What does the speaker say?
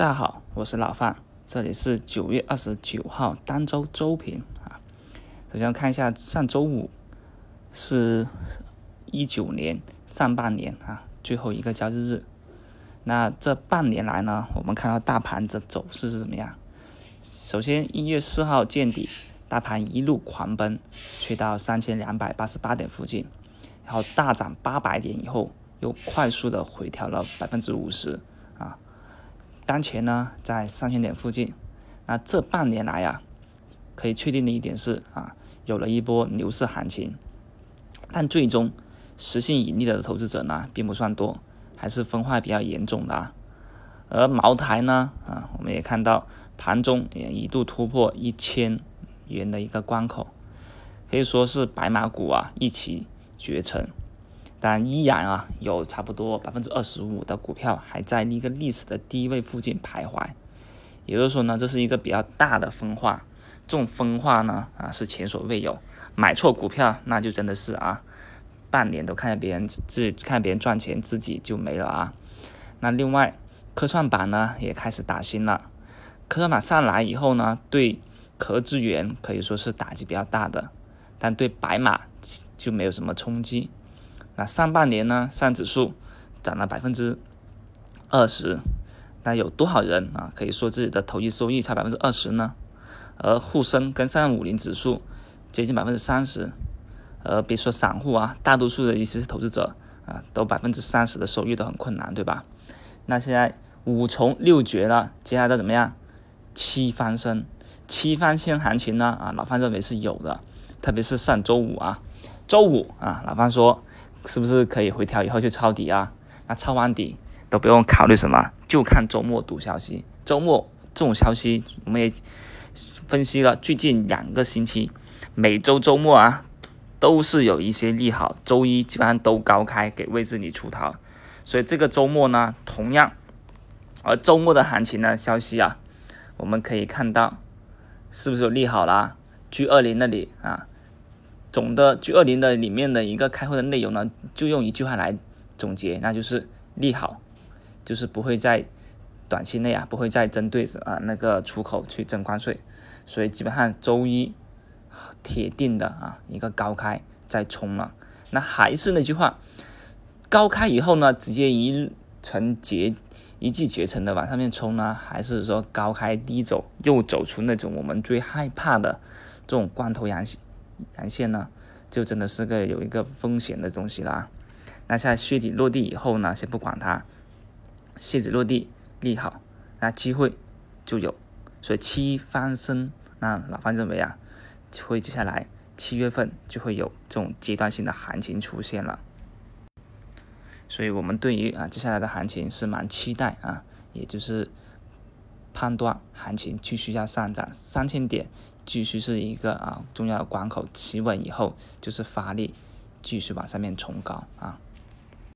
大家好，我是老范，这里是九月二十九号单周周评啊。首先看一下上周五是一九年上半年啊最后一个交易日。那这半年来呢，我们看到大盘的走势是怎么样？首先一月四号见底，大盘一路狂奔，去到三千两百八十八点附近，然后大涨八百点以后，又快速的回调了百分之五十。当前呢，在三千点附近，那这半年来呀，可以确定的一点是啊，有了一波牛市行情，但最终实现盈利的投资者呢，并不算多，还是分化比较严重的啊。而茅台呢，啊，我们也看到盘中也一度突破一千元的一个关口，可以说是白马股啊一骑绝尘。但依然啊，有差不多百分之二十五的股票还在一个历史的低位附近徘徊，也就是说呢，这是一个比较大的分化。这种分化呢，啊是前所未有。买错股票，那就真的是啊，半年都看着别人自看别人赚钱，自己就没了啊。那另外，科创板呢也开始打新了。科创板上来以后呢，对壳资源可以说是打击比较大的，但对白马就没有什么冲击。那上半年呢，上指数涨了百分之二十，那有多少人啊可以说自己的投资收益差百分之二十呢？而沪深跟上五零指数接近百分之三十，而别说散户啊，大多数的一些投资者啊，都百分之三十的收益都很困难，对吧？那现在五重六绝了，接下来怎么样？七翻身，七翻身行情呢？啊，老范认为是有的，特别是上周五啊，周五啊，老范说。是不是可以回调以后就抄底啊？那抄完底都不用考虑什么，就看周末赌消息。周末这种消息我们也分析了，最近两个星期每周周末啊都是有一些利好，周一基本上都高开给位置你出逃，所以这个周末呢同样，而周末的行情呢消息啊，我们可以看到是不是有利好啦？G 二零那里啊。总的 G 二零的里面的一个开会的内容呢，就用一句话来总结，那就是利好，就是不会在短期内啊，不会再针对啊那个出口去征关税，所以基本上周一铁定的啊一个高开再冲了。那还是那句话，高开以后呢，直接一层结一骑绝尘的往上面冲呢，还是说高开低走，又走出那种我们最害怕的这种光头阳线阳线呢，就真的是个有一个风险的东西了啊。那现在靴底落地以后呢，先不管它，靴子落地利好，那机会就有。所以七翻身，那老范认为啊，会接下来七月份就会有这种阶段性的行情出现了。所以我们对于啊接下来的行情是蛮期待啊，也就是判断行情继续要上涨三千点。继续是一个啊重要的关口，企稳以后就是发力，继续往上面冲高啊。